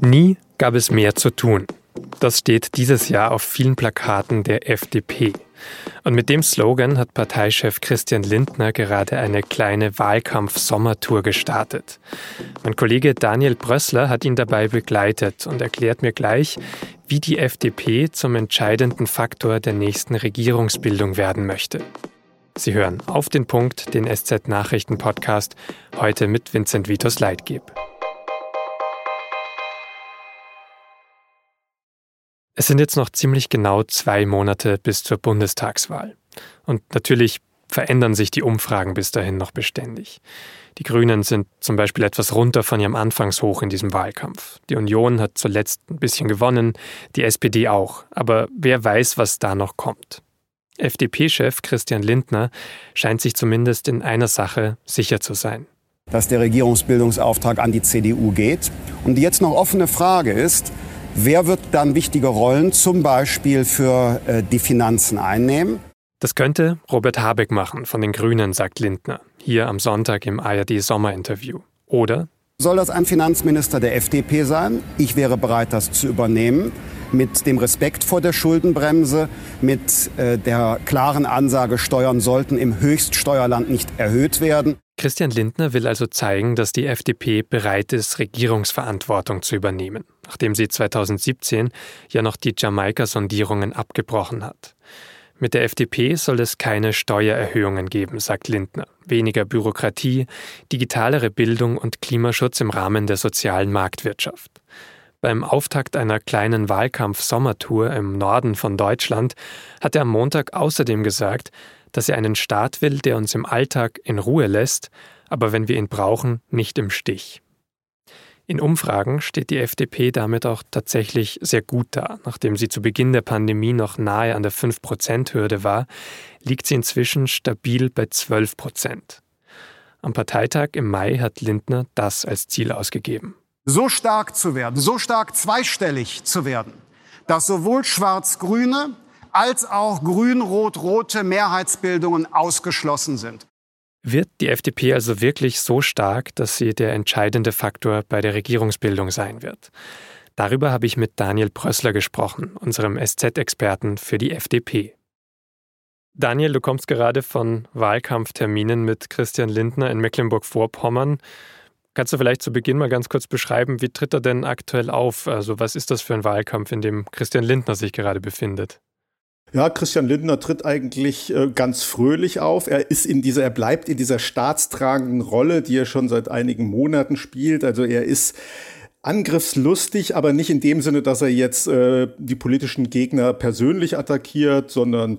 Nie gab es mehr zu tun. Das steht dieses Jahr auf vielen Plakaten der FDP. Und mit dem Slogan hat Parteichef Christian Lindner gerade eine kleine Wahlkampf-Sommertour gestartet. Mein Kollege Daniel Brössler hat ihn dabei begleitet und erklärt mir gleich, wie die FDP zum entscheidenden Faktor der nächsten Regierungsbildung werden möchte. Sie hören auf den Punkt den SZ-Nachrichten-Podcast heute mit Vincent Vitus Leitgeb. Es sind jetzt noch ziemlich genau zwei Monate bis zur Bundestagswahl. Und natürlich verändern sich die Umfragen bis dahin noch beständig. Die Grünen sind zum Beispiel etwas runter von ihrem Anfangshoch in diesem Wahlkampf. Die Union hat zuletzt ein bisschen gewonnen, die SPD auch. Aber wer weiß, was da noch kommt. FDP-Chef Christian Lindner scheint sich zumindest in einer Sache sicher zu sein. Dass der Regierungsbildungsauftrag an die CDU geht. Und die jetzt noch offene Frage ist, Wer wird dann wichtige Rollen zum Beispiel für äh, die Finanzen einnehmen? Das könnte Robert Habeck machen von den Grünen, sagt Lindner, hier am Sonntag im ARD-Sommerinterview. Oder? Soll das ein Finanzminister der FDP sein? Ich wäre bereit, das zu übernehmen mit dem Respekt vor der Schuldenbremse, mit äh, der klaren Ansage, Steuern sollten im Höchststeuerland nicht erhöht werden. Christian Lindner will also zeigen, dass die FDP bereit ist, Regierungsverantwortung zu übernehmen, nachdem sie 2017 ja noch die Jamaika-Sondierungen abgebrochen hat. Mit der FDP soll es keine Steuererhöhungen geben, sagt Lindner. Weniger Bürokratie, digitalere Bildung und Klimaschutz im Rahmen der sozialen Marktwirtschaft. Beim Auftakt einer kleinen Wahlkampf-Sommertour im Norden von Deutschland hat er am Montag außerdem gesagt, dass er einen Staat will, der uns im Alltag in Ruhe lässt, aber wenn wir ihn brauchen, nicht im Stich. In Umfragen steht die FDP damit auch tatsächlich sehr gut da. Nachdem sie zu Beginn der Pandemie noch nahe an der 5-Prozent-Hürde war, liegt sie inzwischen stabil bei 12 Prozent. Am Parteitag im Mai hat Lindner das als Ziel ausgegeben. So stark zu werden, so stark zweistellig zu werden, dass sowohl Schwarz-Grüne als auch grün-rot-rote Mehrheitsbildungen ausgeschlossen sind. Wird die FDP also wirklich so stark, dass sie der entscheidende Faktor bei der Regierungsbildung sein wird? Darüber habe ich mit Daniel Prössler gesprochen, unserem SZ-Experten für die FDP. Daniel, du kommst gerade von Wahlkampfterminen mit Christian Lindner in Mecklenburg-Vorpommern. Kannst du vielleicht zu Beginn mal ganz kurz beschreiben, wie tritt er denn aktuell auf? Also was ist das für ein Wahlkampf, in dem Christian Lindner sich gerade befindet? Ja, Christian Lindner tritt eigentlich äh, ganz fröhlich auf. Er ist in dieser, er bleibt in dieser staatstragenden Rolle, die er schon seit einigen Monaten spielt. Also er ist angriffslustig, aber nicht in dem Sinne, dass er jetzt äh, die politischen Gegner persönlich attackiert, sondern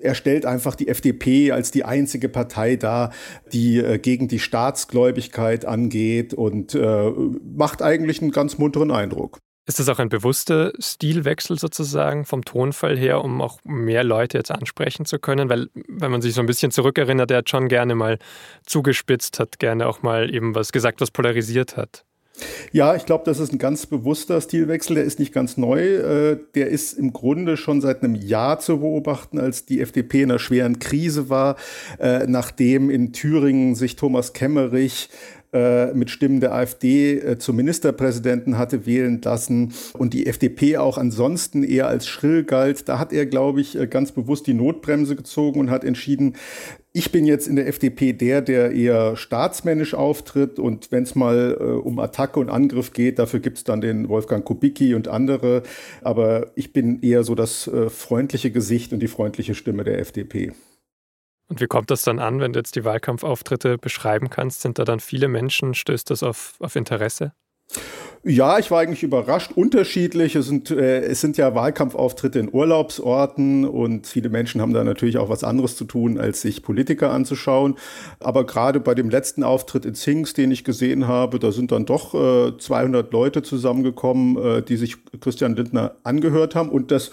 er stellt einfach die FDP als die einzige Partei dar, die äh, gegen die Staatsgläubigkeit angeht und äh, macht eigentlich einen ganz munteren Eindruck. Ist das auch ein bewusster Stilwechsel sozusagen vom Tonfall her, um auch mehr Leute jetzt ansprechen zu können? Weil, wenn man sich so ein bisschen zurückerinnert, er hat schon gerne mal zugespitzt, hat gerne auch mal eben was gesagt, was polarisiert hat. Ja, ich glaube, das ist ein ganz bewusster Stilwechsel. Der ist nicht ganz neu. Äh, der ist im Grunde schon seit einem Jahr zu beobachten, als die FDP in einer schweren Krise war, äh, nachdem in Thüringen sich Thomas Kemmerich äh, mit Stimmen der AfD zum Ministerpräsidenten hatte wählen lassen und die FDP auch ansonsten eher als schrill galt. Da hat er, glaube ich, ganz bewusst die Notbremse gezogen und hat entschieden, ich bin jetzt in der FDP der, der eher staatsmännisch auftritt und wenn es mal äh, um Attacke und Angriff geht, dafür gibt es dann den Wolfgang Kubicki und andere. Aber ich bin eher so das äh, freundliche Gesicht und die freundliche Stimme der FDP. Und wie kommt das dann an, wenn du jetzt die Wahlkampfauftritte beschreiben kannst? Sind da dann viele Menschen? Stößt das auf, auf Interesse? Ja, ich war eigentlich überrascht. Unterschiedlich. Es sind, äh, es sind ja Wahlkampfauftritte in Urlaubsorten und viele Menschen haben da natürlich auch was anderes zu tun, als sich Politiker anzuschauen. Aber gerade bei dem letzten Auftritt in Zings, den ich gesehen habe, da sind dann doch äh, 200 Leute zusammengekommen, äh, die sich Christian Lindner angehört haben. Und das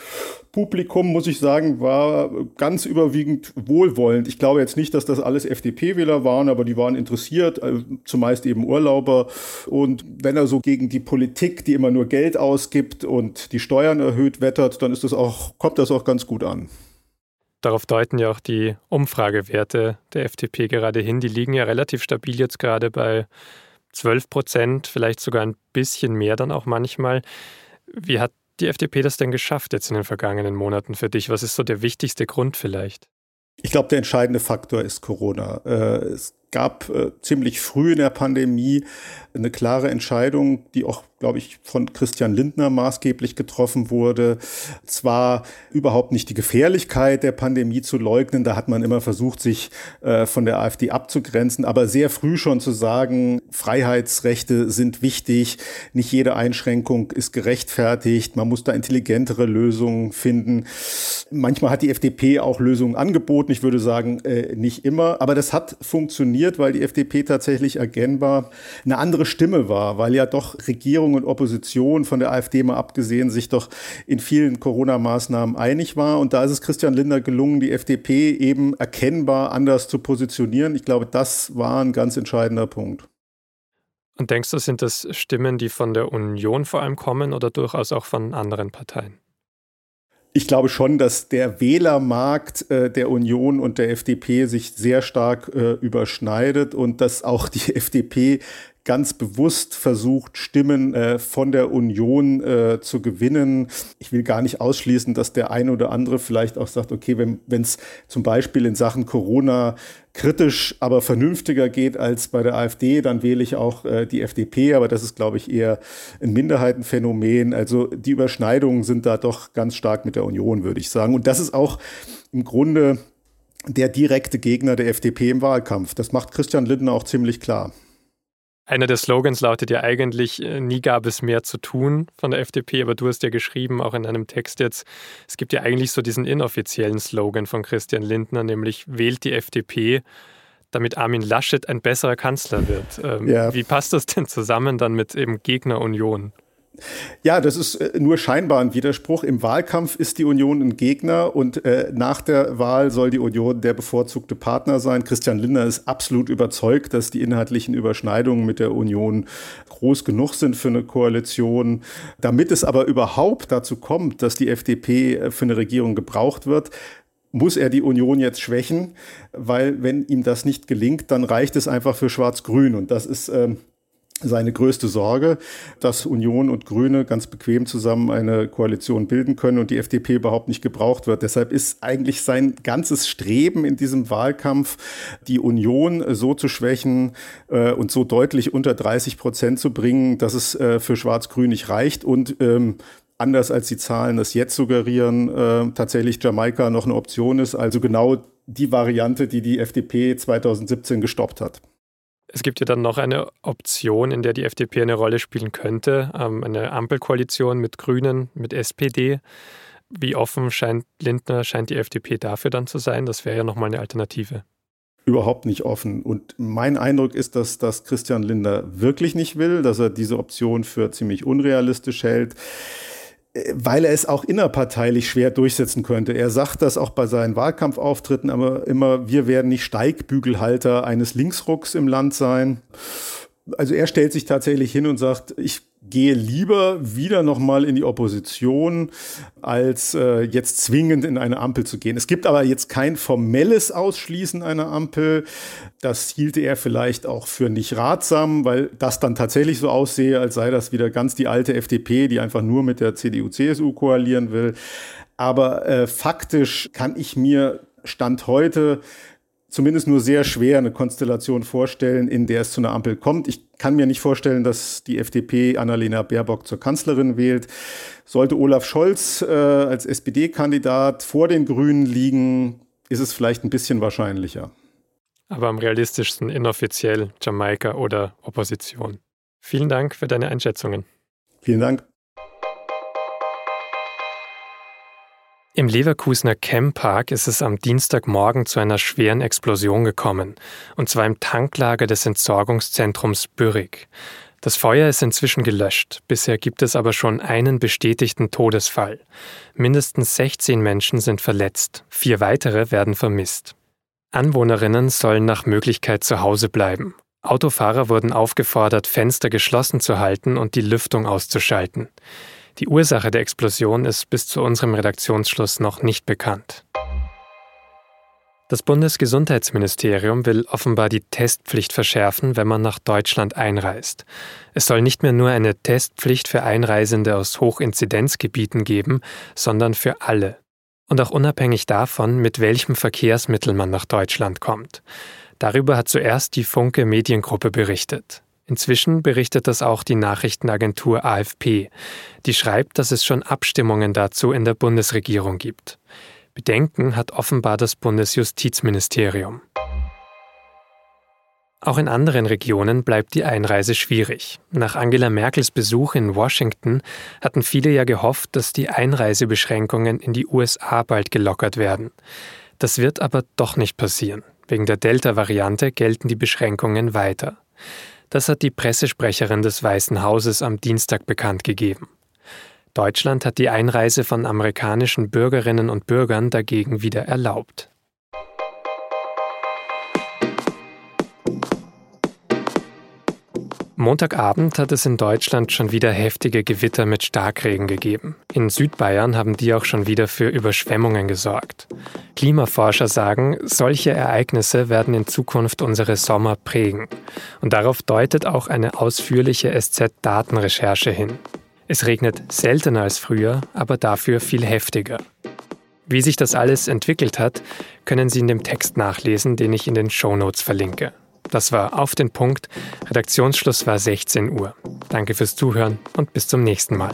Publikum, muss ich sagen, war ganz überwiegend wohlwollend. Ich glaube jetzt nicht, dass das alles FDP-Wähler waren, aber die waren interessiert, äh, zumeist eben Urlauber. Und wenn er so gegen die Politik, die immer nur Geld ausgibt und die Steuern erhöht, wettert, dann ist das auch, kommt das auch ganz gut an. Darauf deuten ja auch die Umfragewerte der FDP gerade hin. Die liegen ja relativ stabil jetzt gerade bei 12 Prozent, vielleicht sogar ein bisschen mehr dann auch manchmal. Wie hat die FDP das denn geschafft jetzt in den vergangenen Monaten für dich? Was ist so der wichtigste Grund vielleicht? Ich glaube, der entscheidende Faktor ist Corona. Äh, es gab äh, ziemlich früh in der Pandemie eine klare Entscheidung, die auch, glaube ich, von Christian Lindner maßgeblich getroffen wurde. Zwar überhaupt nicht die Gefährlichkeit der Pandemie zu leugnen, da hat man immer versucht, sich äh, von der AfD abzugrenzen, aber sehr früh schon zu sagen, Freiheitsrechte sind wichtig, nicht jede Einschränkung ist gerechtfertigt, man muss da intelligentere Lösungen finden. Manchmal hat die FDP auch Lösungen angeboten, ich würde sagen, äh, nicht immer, aber das hat funktioniert weil die FDP tatsächlich erkennbar eine andere Stimme war, weil ja doch Regierung und Opposition von der AfD mal abgesehen sich doch in vielen Corona-Maßnahmen einig war. Und da ist es Christian Lindner gelungen, die FDP eben erkennbar anders zu positionieren. Ich glaube, das war ein ganz entscheidender Punkt. Und denkst du, sind das Stimmen, die von der Union vor allem kommen oder durchaus auch von anderen Parteien? ich glaube schon, dass der Wählermarkt äh, der Union und der FDP sich sehr stark äh, überschneidet und dass auch die FDP ganz bewusst versucht, Stimmen äh, von der Union äh, zu gewinnen. Ich will gar nicht ausschließen, dass der eine oder andere vielleicht auch sagt, okay, wenn es zum Beispiel in Sachen Corona kritisch, aber vernünftiger geht als bei der AfD, dann wähle ich auch äh, die FDP, aber das ist, glaube ich, eher ein Minderheitenphänomen. Also die Überschneidungen sind da doch ganz stark mit der Union, würde ich sagen. Und das ist auch im Grunde der direkte Gegner der FDP im Wahlkampf. Das macht Christian Lindner auch ziemlich klar. Einer der Slogans lautet ja eigentlich, äh, nie gab es mehr zu tun von der FDP, aber du hast ja geschrieben, auch in einem Text jetzt, es gibt ja eigentlich so diesen inoffiziellen Slogan von Christian Lindner, nämlich wählt die FDP, damit Armin Laschet ein besserer Kanzler wird. Ähm, ja. Wie passt das denn zusammen dann mit eben Gegner Union? Ja, das ist äh, nur scheinbar ein Widerspruch. Im Wahlkampf ist die Union ein Gegner und äh, nach der Wahl soll die Union der bevorzugte Partner sein. Christian Lindner ist absolut überzeugt, dass die inhaltlichen Überschneidungen mit der Union groß genug sind für eine Koalition. Damit es aber überhaupt dazu kommt, dass die FDP äh, für eine Regierung gebraucht wird, muss er die Union jetzt schwächen, weil wenn ihm das nicht gelingt, dann reicht es einfach für Schwarz-Grün. Und das ist ähm, seine größte Sorge, dass Union und Grüne ganz bequem zusammen eine Koalition bilden können und die FDP überhaupt nicht gebraucht wird. Deshalb ist eigentlich sein ganzes Streben in diesem Wahlkampf, die Union so zu schwächen äh, und so deutlich unter 30 Prozent zu bringen, dass es äh, für Schwarz-Grün nicht reicht und ähm, anders als die Zahlen das jetzt suggerieren, äh, tatsächlich Jamaika noch eine Option ist. Also genau die Variante, die die FDP 2017 gestoppt hat. Es gibt ja dann noch eine Option, in der die FDP eine Rolle spielen könnte, ähm, eine Ampelkoalition mit Grünen, mit SPD. Wie offen scheint Lindner, scheint die FDP dafür dann zu sein? Das wäre ja nochmal eine Alternative. Überhaupt nicht offen. Und mein Eindruck ist, dass das Christian Lindner wirklich nicht will, dass er diese Option für ziemlich unrealistisch hält weil er es auch innerparteilich schwer durchsetzen könnte. Er sagt das auch bei seinen Wahlkampfauftritten, aber immer, wir werden nicht Steigbügelhalter eines Linksrucks im Land sein. Also er stellt sich tatsächlich hin und sagt, ich gehe lieber wieder nochmal in die Opposition, als äh, jetzt zwingend in eine Ampel zu gehen. Es gibt aber jetzt kein formelles Ausschließen einer Ampel. Das hielte er vielleicht auch für nicht ratsam, weil das dann tatsächlich so aussehe, als sei das wieder ganz die alte FDP, die einfach nur mit der CDU-CSU koalieren will. Aber äh, faktisch kann ich mir Stand heute zumindest nur sehr schwer eine Konstellation vorstellen, in der es zu einer Ampel kommt. Ich kann mir nicht vorstellen, dass die FDP Annalena Baerbock zur Kanzlerin wählt. Sollte Olaf Scholz äh, als SPD-Kandidat vor den Grünen liegen, ist es vielleicht ein bisschen wahrscheinlicher. Aber am realistischsten inoffiziell Jamaika oder Opposition. Vielen Dank für deine Einschätzungen. Vielen Dank. Im Leverkusener Park ist es am Dienstagmorgen zu einer schweren Explosion gekommen, und zwar im Tanklager des Entsorgungszentrums Bürrig. Das Feuer ist inzwischen gelöscht, bisher gibt es aber schon einen bestätigten Todesfall. Mindestens 16 Menschen sind verletzt, vier weitere werden vermisst. Anwohnerinnen sollen nach Möglichkeit zu Hause bleiben. Autofahrer wurden aufgefordert, Fenster geschlossen zu halten und die Lüftung auszuschalten. Die Ursache der Explosion ist bis zu unserem Redaktionsschluss noch nicht bekannt. Das Bundesgesundheitsministerium will offenbar die Testpflicht verschärfen, wenn man nach Deutschland einreist. Es soll nicht mehr nur eine Testpflicht für Einreisende aus Hochinzidenzgebieten geben, sondern für alle. Und auch unabhängig davon, mit welchem Verkehrsmittel man nach Deutschland kommt. Darüber hat zuerst die Funke Mediengruppe berichtet. Inzwischen berichtet das auch die Nachrichtenagentur AFP. Die schreibt, dass es schon Abstimmungen dazu in der Bundesregierung gibt. Bedenken hat offenbar das Bundesjustizministerium. Auch in anderen Regionen bleibt die Einreise schwierig. Nach Angela Merkels Besuch in Washington hatten viele ja gehofft, dass die Einreisebeschränkungen in die USA bald gelockert werden. Das wird aber doch nicht passieren. Wegen der Delta-Variante gelten die Beschränkungen weiter. Das hat die Pressesprecherin des Weißen Hauses am Dienstag bekannt gegeben. Deutschland hat die Einreise von amerikanischen Bürgerinnen und Bürgern dagegen wieder erlaubt. Montagabend hat es in Deutschland schon wieder heftige Gewitter mit Starkregen gegeben. In Südbayern haben die auch schon wieder für Überschwemmungen gesorgt. Klimaforscher sagen, solche Ereignisse werden in Zukunft unsere Sommer prägen. Und darauf deutet auch eine ausführliche SZ-Datenrecherche hin. Es regnet seltener als früher, aber dafür viel heftiger. Wie sich das alles entwickelt hat, können Sie in dem Text nachlesen, den ich in den Show Notes verlinke. Das war auf den Punkt. Redaktionsschluss war 16 Uhr. Danke fürs Zuhören und bis zum nächsten Mal.